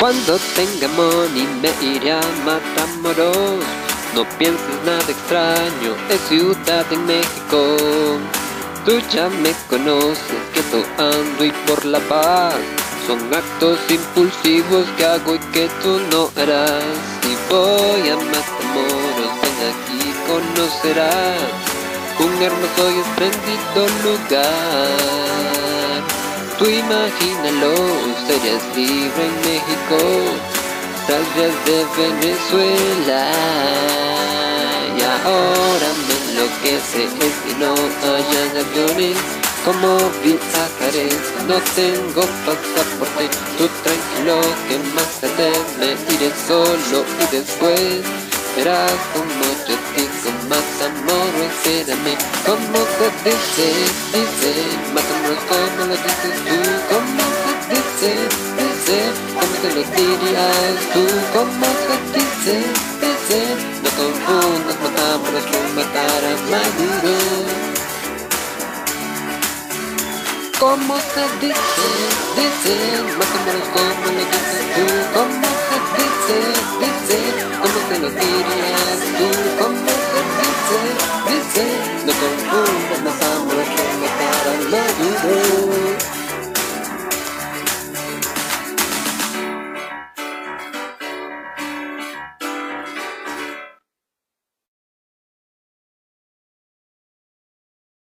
Cuando tenga money me iré a Matamoros. No pienses nada extraño, es ciudad en México. Tú ya me conoces, que ando y por la paz. Son actos impulsivos que hago y que tú no harás. Si voy a Matamoros, ven aquí conocerás un hermoso y espléndido lugar. Tú imagínalo, serías libre en México, saldrías de Venezuela. Y ahora me enloquece es que no hayan aviones. Como viajaré? No tengo pasaporte, tú tranquilo que más tarde me iré solo y después verás como yo digo más amor, espérame. Como se dice, dice, más como lo dices tú, como se dice, dice, como te lo dirías tú, como se dice, dice, no confundas matámonos con matar a Maduro. Como se dice, dice, menos como lo dices tú, dice, let you go.